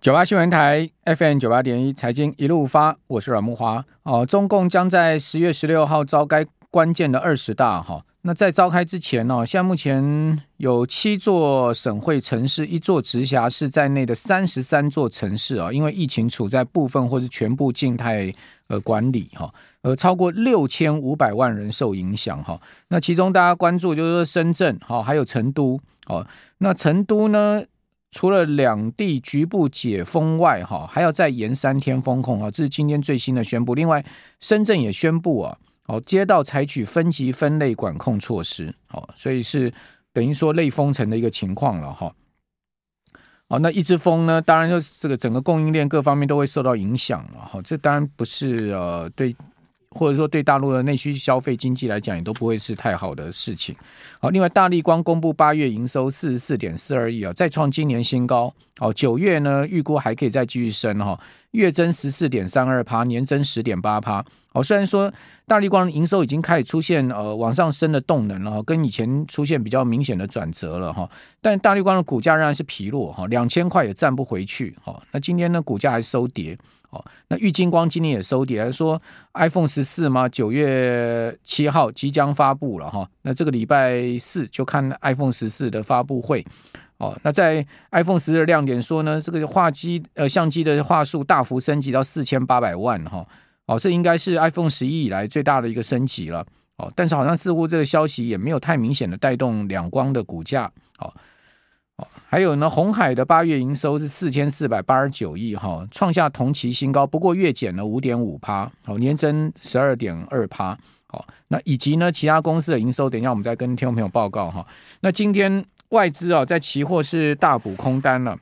九八新闻台 FM 九八点一财经一路发，我是阮慕驊。哦，中共将在十月十六号召开关键的二十大。哈，那在召开之前呢，现在目前有七座省会城市、一座直辖市在内的三十三座城市啊，因为疫情处在部分或是全部静态呃管理哈，呃，超过六千五百万人受影响哈。那其中大家关注就是深圳哈，还有成都哦。那成都呢？除了两地局部解封外，哈，还要再延三天封控啊，这是今天最新的宣布。另外，深圳也宣布啊，哦，街道采取分级分类管控措施，哦，所以是等于说类封城的一个情况了，哈。好，那一直封呢，当然就是这个整个供应链各方面都会受到影响了，哈，这当然不是呃对。或者说，对大陆的内需消费经济来讲，也都不会是太好的事情。好，另外，大立光公布八月营收四十四点四二亿啊，再创今年新高。好，九月呢，预估还可以再继续升哈，月增十四点三二趴，年增十点八趴。好，虽然说大立光的营收已经开始出现呃往上升的动能了，跟以前出现比较明显的转折了哈，但大立光的股价仍然是疲弱哈，两千块也站不回去。好，那今天呢，股价还收跌。哦，那玉金光今天也收跌，说 iPhone 十四嘛，九月七号即将发布了哈。那这个礼拜四就看 iPhone 十四的发布会。哦，那在 iPhone 十的亮点说呢，这个画机呃相机的画素大幅升级到四千八百万哈。哦，这应该是 iPhone 十一以来最大的一个升级了。哦，但是好像似乎这个消息也没有太明显的带动两光的股价。哦。还有呢，红海的八月营收是四千四百八十九亿哈，创下同期新高，不过月减了五点五趴，哦，年增十二点二趴，好，那以及呢，其他公司的营收，等一下我们再跟听众朋友报告哈。那今天外资啊，在期货是大补空单了，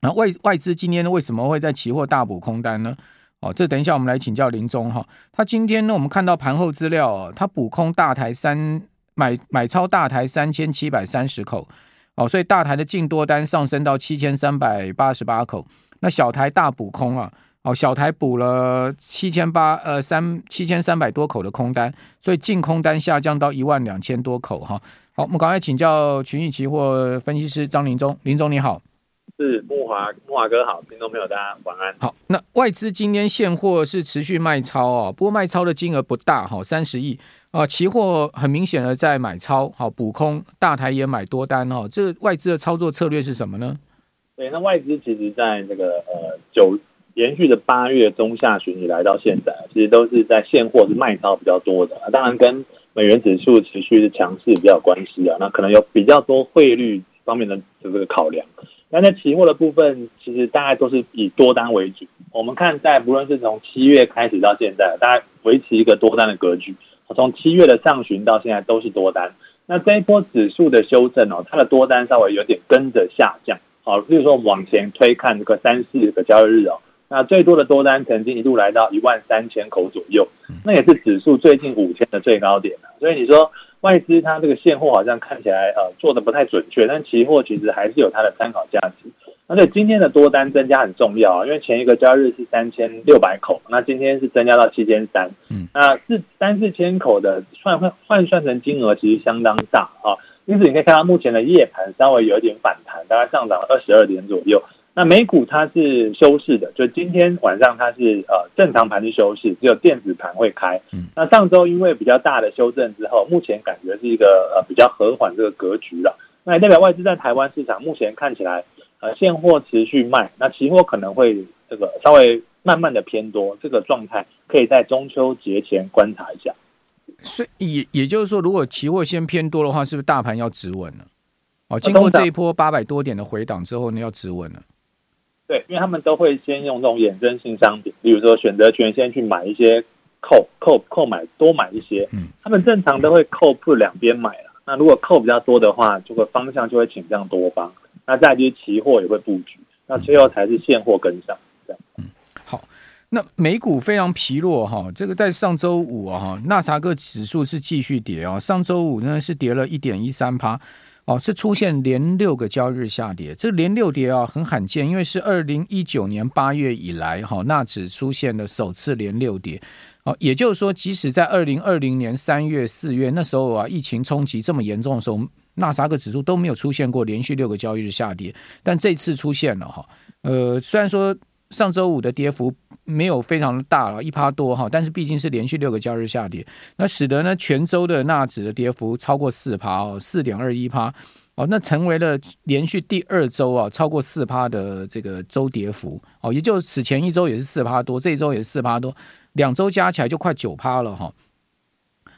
那外外资今天为什么会在期货大补空单呢？哦，这等一下我们来请教林宗哈。他今天呢，我们看到盘后资料啊，他补空大台三买买超大台三千七百三十口。哦，所以大台的净多单上升到七千三百八十八口，那小台大补空啊，哦，小台补了七千八呃三七千三百多口的空单，所以净空单下降到一万两千多口哈。好，我们赶快请教群益期货分析师张林忠，林总你好，是木华木华哥好，听众朋友大家晚安。好，那外资今天现货是持续卖超哦，不过卖超的金额不大哈，三十亿。啊，期货很明显的在买超，好补空，大台也买多单哦。这外资的操作策略是什么呢？对，那外资其实在这个呃九连续的八月中下旬以来到现在，其实都是在现货是卖超比较多的。当然跟美元指数持续是强势比较有关系啊。那可能有比较多汇率方面的这个考量。那在期货的部分，其实大概都是以多单为主。我们看在不论是从七月开始到现在，大概维持一个多单的格局。从七月的上旬到现在都是多单，那这一波指数的修正哦，它的多单稍微有点跟着下降。好，比如说往前推看这个三四个交易日哦，那最多的多单曾经一度来到一万三千口左右，那也是指数最近五天的最高点。所以你说外资它这个现货好像看起来呃做的不太准确，但期货其实还是有它的参考价值。而且今天的多单增加很重要啊，因为前一个交易日是三千六百口，那今天是增加到七千三，嗯，那是三四千口的换换换算成金额其实相当大啊，因此你可以看到目前的夜盘稍微有一点反弹，大概上涨了二十二点左右。那美股它是休市的，就今天晚上它是呃正常盘是休市，只有电子盘会开。那上周因为比较大的修正之后，目前感觉是一个呃比较和缓这个格局了。那也代表外资在台湾市场目前看起来。呃，现货持续卖，那期货可能会这个稍微慢慢的偏多，这个状态可以在中秋节前观察一下。所以也也就是说，如果期货先偏多的话，是不是大盘要止稳了？哦，经过这一波八百多点的回档之后呢，要止稳了。对，因为他们都会先用这种衍生性商品，比如说选择权先去买一些扣扣扣买多买一些，嗯，他们正常都会扣 put 两边买了。那如果扣比较多的话，这个方向就会倾向多方。那再就是期货也会布局，那最后才是现货跟上，这样。嗯，好，那美股非常疲弱哈，这个在上周五啊哈，纳斯克指数是继续跌啊，上周五呢是跌了一点一三趴，哦，是出现连六个交易日下跌，这连六跌啊很罕见，因为是二零一九年八月以来哈，纳指出现了首次连六跌，哦，也就是说，即使在二零二零年三月、四月那时候啊，疫情冲击这么严重的时候。纳斯达克指数都没有出现过连续六个交易日下跌，但这次出现了哈，呃，虽然说上周五的跌幅没有非常的大了，一趴多哈，但是毕竟是连续六个交易日下跌，那使得呢全周的纳指的跌幅超过四趴哦，四点二一趴哦，那成为了连续第二周啊超过四趴的这个周跌幅哦，也就此前一周也是四趴多，这一周也是四趴多，两周加起来就快九趴了哈。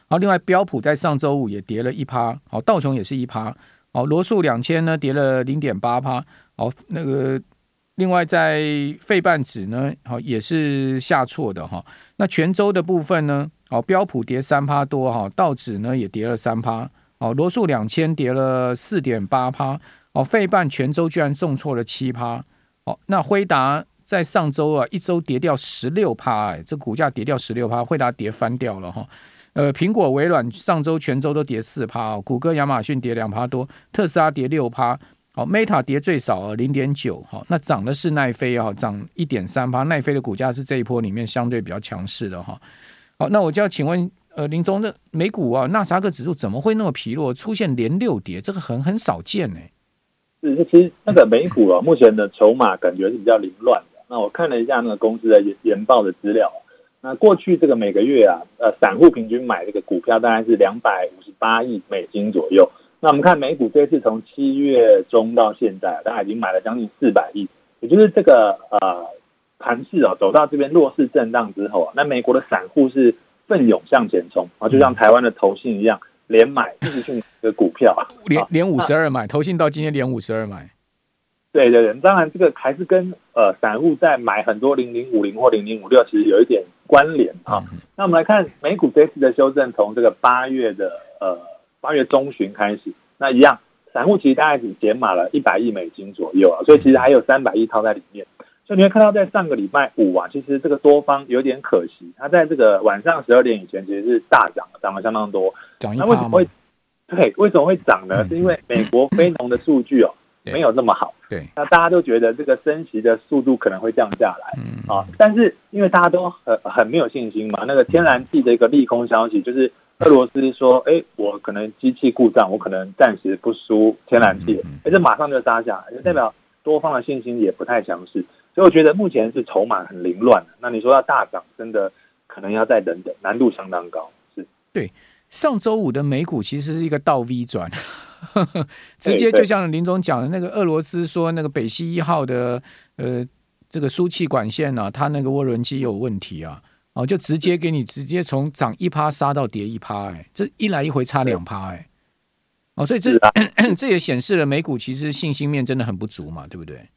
好，另外标普在上周五也跌了一趴，好，道琼也是一趴，好，罗素两千呢跌了零点八趴，好，那个。另外，在费半指呢，好也是下挫的哈。那全周的部分呢，好标普跌三趴多哈，道指呢也跌了三趴，哦罗素两千跌了四点八趴，哦费半全周居然重挫了七趴，哦那辉达在上周啊一周跌掉十六趴，哎这股价跌掉十六趴，辉达跌翻掉了哈。呃苹果、微软上周全周都跌四趴，哦谷歌、亚马逊跌两趴多，特斯拉跌六趴。好，Meta 跌最少啊，零点九。好，那涨的是奈飞啊，涨一点三八。奈飞的股价是这一波里面相对比较强势的哈。好，那我就要请问，呃，林总，那美股啊，纳斯达克指数怎么会那么疲弱，出现连六跌？这个很很少见呢。是，其实那个美股啊，目前的筹码感觉是比较凌乱的。那我看了一下那个公司的研研报的资料，那过去这个每个月啊，呃，散户平均买这个股票大概是两百五十八亿美金左右。那我们看美股这次从七月中到现在，大概已经买了将近四百亿，也就是这个呃盘势啊走到这边弱势震荡之后啊，那美国的散户是奋勇向前冲啊，就像台湾的投信一样，连买一直去买的股票啊，连连五十二买，投信到今天连五十二买。对对对，当然这个还是跟呃散户在买很多零零五零或零零五六其实有一点关联啊。那我们来看美股这次的修正，从这个八月的呃。八月中旬开始，那一样，散户其实大概只减码了一百亿美金左右啊，所以其实还有三百亿套在里面。所以你会看到，在上个礼拜五啊，其实这个多方有点可惜，它在这个晚上十二点以前其实是大涨，涨了相当多。涨一那为什么会？对，为什么会涨呢？是因为美国非农的数据哦没有那么好。对。那大家都觉得这个升息的速度可能会降下来。嗯。啊，但是因为大家都很很没有信心嘛，那个天然气的一个利空消息就是。俄罗斯说：“哎，我可能机器故障，我可能暂时不输天然气，而且马上就杀下来，就代表多方的信心也不太强势。所以我觉得目前是筹码很凌乱。那你说要大涨，真的可能要再等等，难度相当高。是对，上周五的美股其实是一个倒 V 转，直接就像林总讲的那个俄罗斯说那个北溪一号的呃这个输气管线呢、啊，它那个涡轮机有问题啊。”哦，就直接给你直接从涨一趴杀到跌一趴，哎，这一来一回差两趴，哎，哦，所以这 这也显示了美股其实信心面真的很不足嘛，对不对？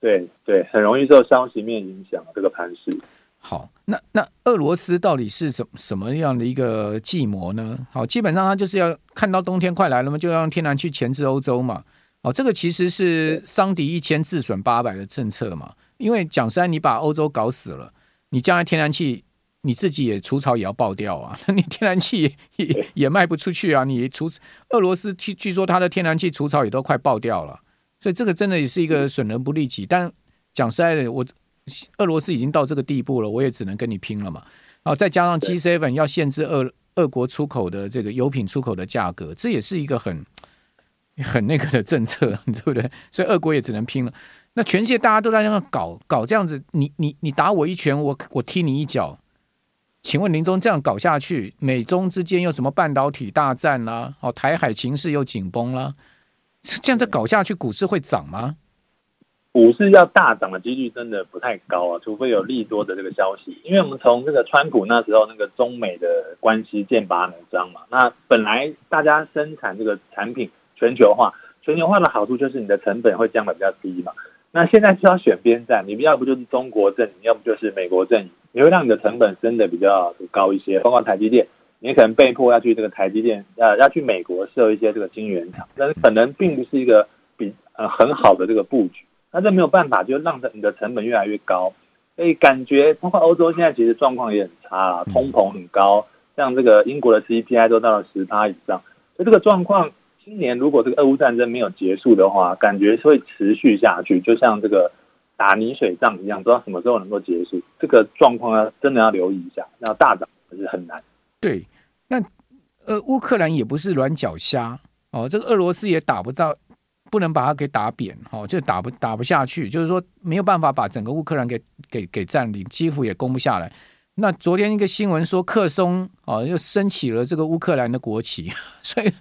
对对，很容易受消息面影响这个盘势。好，那那俄罗斯到底是什什么样的一个计谋呢？好，基本上他就是要看到冬天快来了嘛，就要用天然气钳制欧洲嘛。哦，这个其实是伤敌一千自损八百的政策嘛，因为讲实在，你把欧洲搞死了，你将来天然气。你自己也除草也要爆掉啊！你天然气也也，也卖不出去啊！你除俄罗斯据据说它的天然气除草也都快爆掉了，所以这个真的也是一个损人不利己。但讲实在的，我俄罗斯已经到这个地步了，我也只能跟你拼了嘛！啊，再加上 G7 要限制俄俄国出口的这个油品出口的价格，这也是一个很很那个的政策，对不对？所以俄国也只能拼了。那全世界大家都在那搞搞这样子，你你你打我一拳，我我踢你一脚。请问林总，这样搞下去，美中之间又什么半导体大战啦、哦，台海情势又紧绷啦，这样子搞下去，股市会涨吗？股市要大涨的几率真的不太高啊，除非有利多的这个消息。因为我们从这个川普那时候那个中美的关系剑拔弩张嘛，那本来大家生产这个产品全球化，全球化的好处就是你的成本会降得比较低嘛。那现在是要选边站，你要不就是中国阵营，要不就是美国阵营，你会让你的成本升得比较高一些。包括台积电，你可能被迫要去这个台积电，呃，要去美国设一些这个晶圆厂，但是可能并不是一个比呃很好的这个布局。那这没有办法，就让你的成本越来越高。所以感觉包括欧洲现在其实状况也很差，通膨很高，像这个英国的 CPI 都到了十趴以上，所以这个状况。今年如果这个俄乌战争没有结束的话，感觉会持续下去，就像这个打泥水仗一样，不知道什么时候能够结束。这个状况要真的要留意一下，那大涨可是很难。对，那呃，乌克兰也不是软脚虾哦，这个俄罗斯也打不到，不能把它给打扁，哦，就打不打不下去，就是说没有办法把整个乌克兰给给给占领，几乎也攻不下来。那昨天一个新闻说，克松哦又升起了这个乌克兰的国旗，所以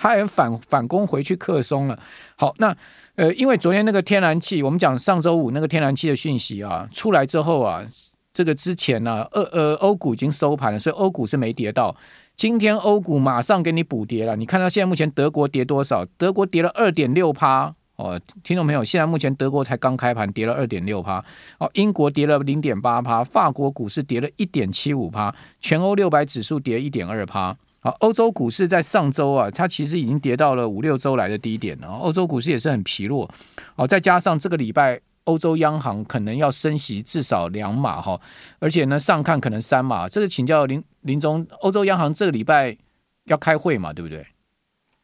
他也反反攻回去克松了。好，那呃，因为昨天那个天然气，我们讲上周五那个天然气的讯息啊出来之后啊，这个之前呢、呃呃，欧股已经收盘了，所以欧股是没跌到。今天欧股马上给你补跌了，你看到现在目前德国跌多少？德国跌了二点六趴。哦，听众朋友，现在目前德国才刚开盘，跌了二点六趴。哦，英国跌了零点八趴，法国股市跌了一点七五趴，全欧六百指数跌一点二趴。好，欧洲股市在上周啊，它其实已经跌到了五六周来的低点了。欧洲股市也是很疲弱。哦，再加上这个礼拜欧洲央行可能要升息至少两码哈，而且呢上看可能三码。这个请教林林总，欧洲央行这个礼拜要开会嘛，对不对？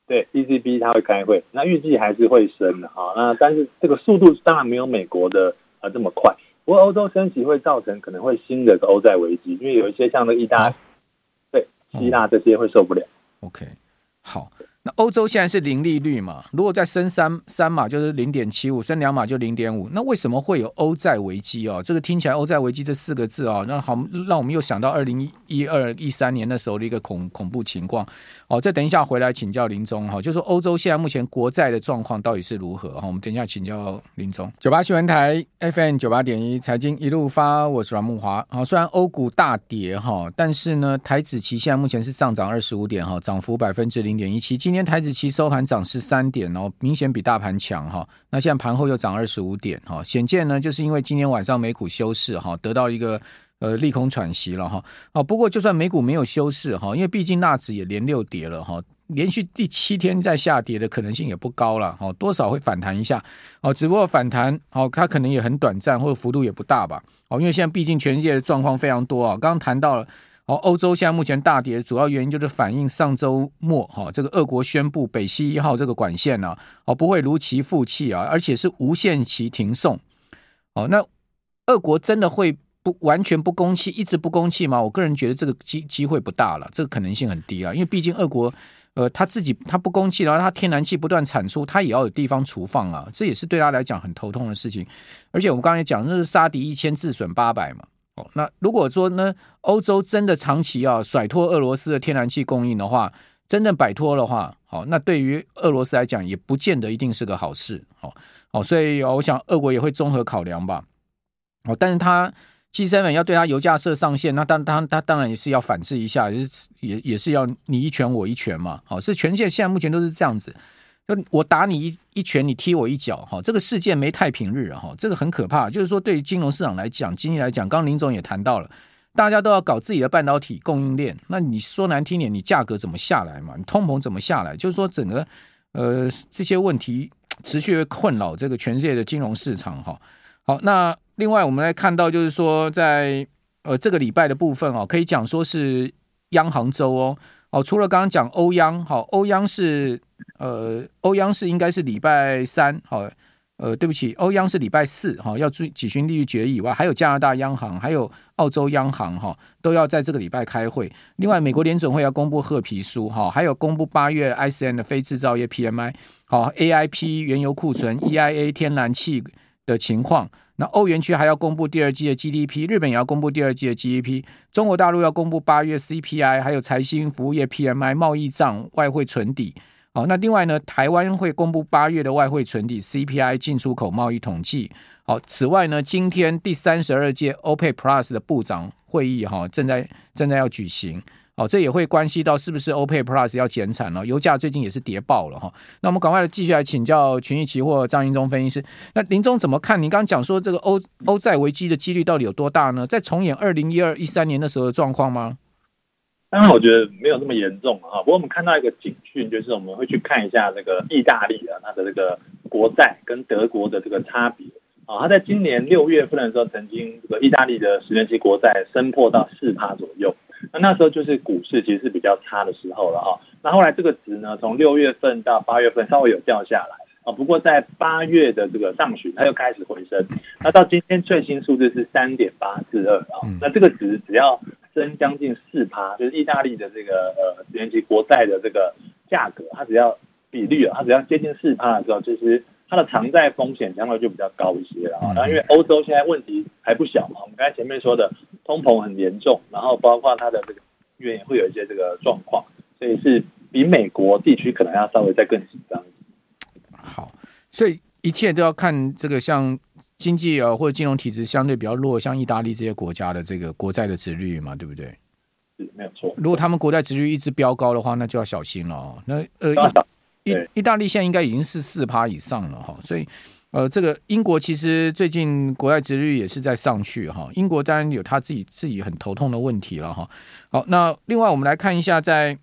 对，ECB 它会开会，那预计还是会升的哈。那但是这个速度当然没有美国的呃这么快。不过欧洲升息会造成可能会新的欧债危机，因为有一些像那意大、希腊这些会受不了。OK，好。那欧洲现在是零利率嘛？如果再升三三码就是零点七五，升两码就零点五。那为什么会有欧债危机哦？这个听起来欧债危机这四个字哦，那好，让我们又想到二零一二一三年的时候的一个恐恐怖情况。哦，这等一下回来请教林宗哈，就说欧洲现在目前国债的状况到底是如何哈？我们等一下请教林宗。九八新闻台 FM 九八点一财经一路发，我是阮木华。好，虽然欧股大跌哈，但是呢，台指期现在目前是上涨二十五点哈，涨幅百分之零点一七。今今天台指期收盘涨十三点哦，明显比大盘强哈。那现在盘后又涨二十五点哈，显见呢，就是因为今天晚上美股休市哈，得到一个呃利空喘息了哈。哦，不过就算美股没有休市哈，因为毕竟纳指也连六跌了哈，连续第七天在下跌的可能性也不高了哈，多少会反弹一下哦。只不过反弹哦，它可能也很短暂，或者幅度也不大吧。哦，因为现在毕竟全世界的状况非常多啊，刚刚谈到了。好，欧洲现在目前大跌，主要原因就是反映上周末哈，这个俄国宣布北溪一号这个管线呢，哦不会如期复气啊，而且是无限期停送。哦，那俄国真的会不完全不供气，一直不供气吗？我个人觉得这个机机会不大了，这个可能性很低了，因为毕竟俄国呃他自己他不供气，然后他天然气不断产出，他也要有地方储放啊，这也是对他来讲很头痛的事情。而且我们刚才讲，那是杀敌一千，自损八百嘛。哦，那如果说呢，欧洲真的长期要甩脱俄罗斯的天然气供应的话，真正摆脱的话，好，那对于俄罗斯来讲，也不见得一定是个好事。好，好，所以我想，俄国也会综合考量吧。哦，但是他 G7 要对他油价设上限，那当当他当然也是要反制一下，也是也也是要你一拳我一拳嘛。好，是全线现在目前都是这样子。我打你一一拳，你踢我一脚，哈，这个世界没太平日啊哈，这个很可怕。就是说，对于金融市场来讲，经济来讲，刚林总也谈到了，大家都要搞自己的半导体供应链。那你说难听点，你价格怎么下来嘛？你通膨怎么下来？就是说，整个呃这些问题持续困扰这个全世界的金融市场哈。好，那另外我们来看到，就是说在呃这个礼拜的部分哦，可以讲说是央行周哦。哦，除了刚刚讲欧央，好，欧央是呃，欧央是应该是礼拜三，好，呃，对不起，欧央是礼拜四，哈，要举举行利率决议以外，还有加拿大央行，还有澳洲央行，哈，都要在这个礼拜开会。另外，美国联准会要公布褐皮书，哈，还有公布八月 ISM 的非制造业 PMI，好，AIP 原油库存，EIA 天然气的情况。那欧元区还要公布第二季的 GDP，日本也要公布第二季的 GDP，中国大陆要公布八月 CPI，还有财新服务业 PMI、贸易账、外汇存底。好，那另外呢，台湾会公布八月的外汇存底、CPI、进出口贸易统计。好，此外呢，今天第三十二届 OPEC Plus 的部长会议哈正在正在要举行。哦，这也会关系到是不是 OPEC Plus 要减产了？油价最近也是跌爆了哈。那我们赶快来继续来请教群益期货张英忠分析师。那林忠怎么看？你刚刚讲说这个欧欧债危机的几率到底有多大呢？再重演二零一二一三年的时候的状况吗？当然，我觉得没有那么严重啊。不过我们看到一个警讯，就是我们会去看一下这个意大利啊，它的这个国债跟德国的这个差别啊。它在今年六月份的时候，曾经这个意大利的十年期国债升破到四趴左右。那那时候就是股市其实是比较差的时候了哈。那后来这个值呢，从六月份到八月份稍微有掉下来啊。不过在八月的这个上旬，它又开始回升。那到今天最新数字是三点八四二啊。那这个值只要升将近四趴，就是意大利的这个呃十年期国债的这个价格，它只要比率啊，它只要接近四趴的时候，其实它的偿债风险相对就比较高一些了。然后因为欧洲现在问题还不小嘛，我们刚才前面说的通膨很严重，然后包括它的这个愿也会有一些这个状况，所以是比美国地区可能要稍微再更紧张。好，所以一切都要看这个像经济啊或者金融体制相对比较弱，像意大利这些国家的这个国债的殖率嘛，对不对？是没有错。如果他们国债殖率一直飙高的话，那就要小心了哦。那呃。意意大利现在应该已经是四趴以上了哈，所以呃，这个英国其实最近国债殖利率也是在上去哈。英国当然有他自己自己很头痛的问题了哈。好，那另外我们来看一下在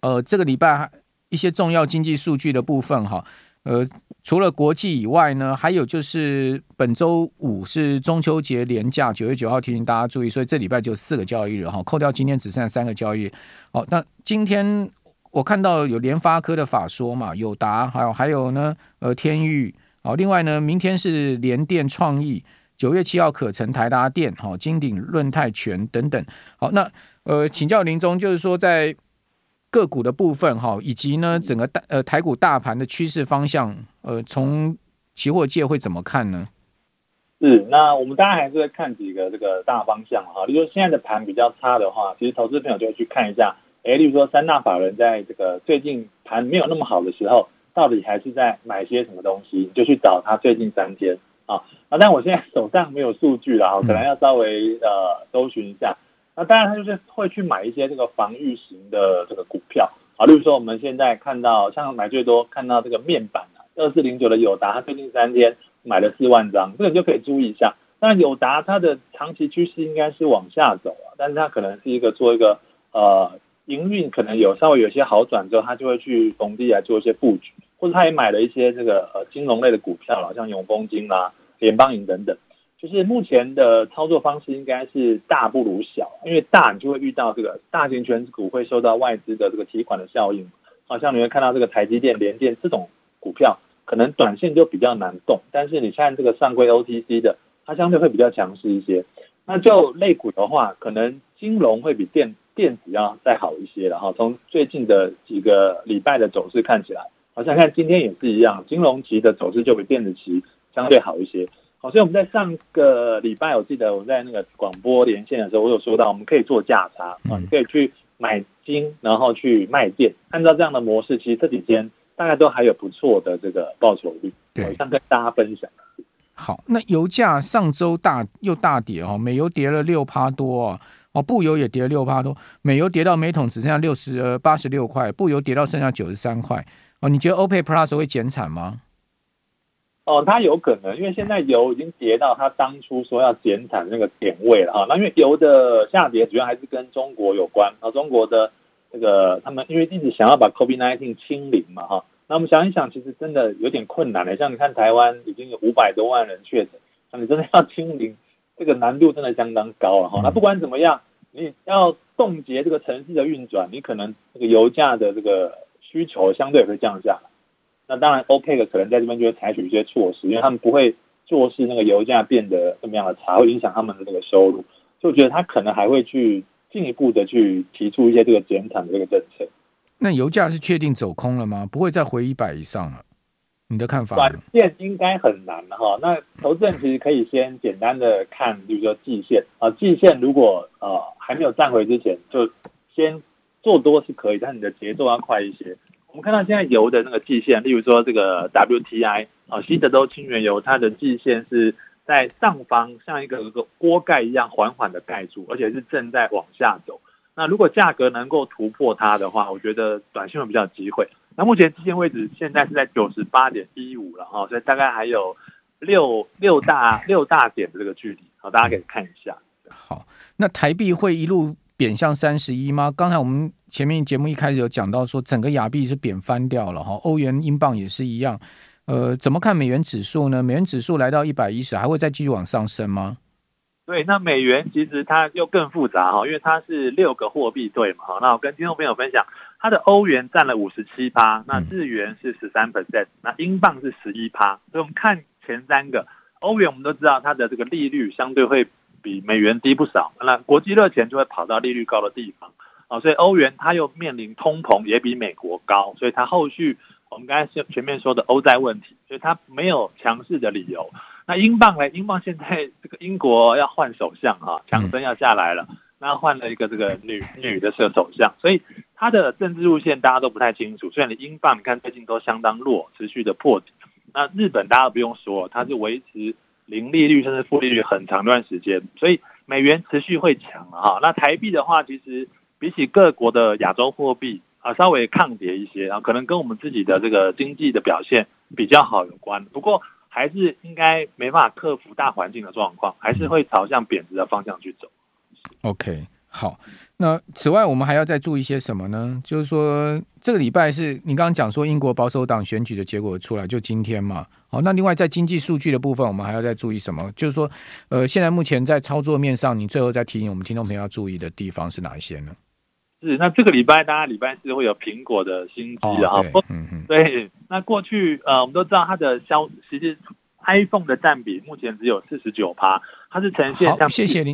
呃这个礼拜一些重要经济数据的部分哈。呃，除了国际以外呢，还有就是本周五是中秋节连假，九月九号提醒大家注意，所以这礼拜就四个交易日哈，扣掉今天只剩下三个交易日。好，那今天。我看到有联发科的法说嘛，友达，还有还有呢，呃，天钰，好，另外呢，明天是联电创意，九月七号可成台达电，好，金鼎润泰全等等，好，那呃，请教林总，就是说在个股的部分哈，以及呢整个大呃台股大盘的趋势方向，呃，从期货界会怎么看呢？是，那我们当然还是会看几个这个大方向哈，比如说现在的盘比较差的话，其实投资朋友就会去看一下。诶，例如说三大法人在这个最近盘没有那么好的时候，到底还是在买些什么东西？你就去找他最近三天啊。啊但我现在手上没有数据了，可能要稍微呃搜寻一下。那当然他就是会去买一些这个防御型的这个股票啊。例如说我们现在看到像买最多看到这个面板啊，二四零九的友达，他最近三天买了四万张，这个你就可以注意一下。那友达它的长期趋势应该是往下走啊，但是它可能是一个做一个呃。营运可能有稍微有些好转之后，他就会去逢低来做一些布局，或者他也买了一些这个呃金融类的股票了，像永丰金啦、联邦银等等。就是目前的操作方式应该是大不如小，因为大你就会遇到这个大型权股会受到外资的这个提款的效应，好像你会看到这个台积电、联电这种股票，可能短线就比较难动。但是你看这个上柜 OTC 的，它相对会比较强势一些。那就类股的话，可能金融会比电电子要再好一些，然后从最近的几个礼拜的走势看起来，好像看今天也是一样，金融期的走势就比电子期相对好一些。好，所以我们在上个礼拜，我记得我在那个广播连线的时候，我有说到，我们可以做价差啊，你可以去买金，然后去卖电，按照这样的模式，其实这几天大概都还有不错的这个报酬率，对，想跟大家分享。好，那油价上周大又大跌哦，美油跌了六趴多啊。哦，布油也跌了六趴多，美油跌到每桶只剩下六十呃八十六块，布油跌到剩下九十三块。哦，你觉得 OPEC Plus 会减产吗？哦，它有可能，因为现在油已经跌到它当初说要减产那个点位了哈。那因为油的下跌主要还是跟中国有关啊，中国的这个他们因为一直想要把 COVID-19 清零嘛哈。那我们想一想，其实真的有点困难的，像你看台湾已经有五百多万人确诊，那你真的要清零？这个难度真的相当高了哈。那不管怎么样，你要冻结这个城市的运转，你可能这个油价的这个需求相对也会降下来。那当然，OPEC 可能在这边就会采取一些措施，因为他们不会做事那个油价变得这么样的差，会影响他们的这个收入。所以我觉得他可能还会去进一步的去提出一些这个减产的这个政策。那油价是确定走空了吗？不会再回一百以上了？你的看法？短线应该很难哈。那投资人其实可以先简单的看，比如说季线啊，季线如果呃还没有站回之前，就先做多是可以，但你的节奏要快一些。我们看到现在油的那个季线，例如说这个 WTI 啊，西德州轻原油，它的季线是在上方，像一个一个锅盖一样缓缓的盖住，而且是正在往下走。那如果价格能够突破它的话，我觉得短线会比较机会。那目前基线位置现在是在九十八点一五了哈，所以大概还有六六大六大点的这个距离，好，大家可以看一下。好，那台币会一路贬向三十一吗？刚才我们前面节目一开始有讲到说，整个亚币是贬翻掉了哈，欧元、英镑也是一样。呃，怎么看美元指数呢？美元指数来到一百一十，还会再继续往上升吗？对，那美元其实它又更复杂哈，因为它是六个货币对嘛。好，那我跟听众朋友分享。它的欧元占了五十七趴，那日元是十三 percent，那英镑是十一趴。所以我们看前三个，欧元我们都知道它的这个利率相对会比美元低不少，那国际热钱就会跑到利率高的地方。啊，所以欧元它又面临通膨也比美国高，所以它后续我们刚才前面说的欧债问题，所以它没有强势的理由。那英镑呢？英镑现在这个英国要换首相啊，强生要下来了，那换了一个这个女女的设首相，所以它的政治路线大家都不太清楚。虽然你英镑你看最近都相当弱，持续的破底。那日本大家不用说，它是维持零利率甚至负利率很长一段时间，所以美元持续会强哈。那台币的话，其实比起各国的亚洲货币啊，稍微抗跌一些啊，可能跟我们自己的这个经济的表现比较好有关。不过还是应该没办法克服大环境的状况，还是会朝向贬值的方向去走。OK。好，那此外我们还要再注意些什么呢？就是说，这个礼拜是你刚刚讲说英国保守党选举的结果出来，就今天嘛。好，那另外在经济数据的部分，我们还要再注意什么？就是说，呃，现在目前在操作面上，你最后再提醒我们听众朋友要注意的地方是哪一些呢？是，那这个礼拜大家礼拜四会有苹果的新机啊。对，嗯嗯。对，那过去呃，我们都知道它的销，其实 iPhone 的占比目前只有四十九趴，它是呈现像。谢谢您。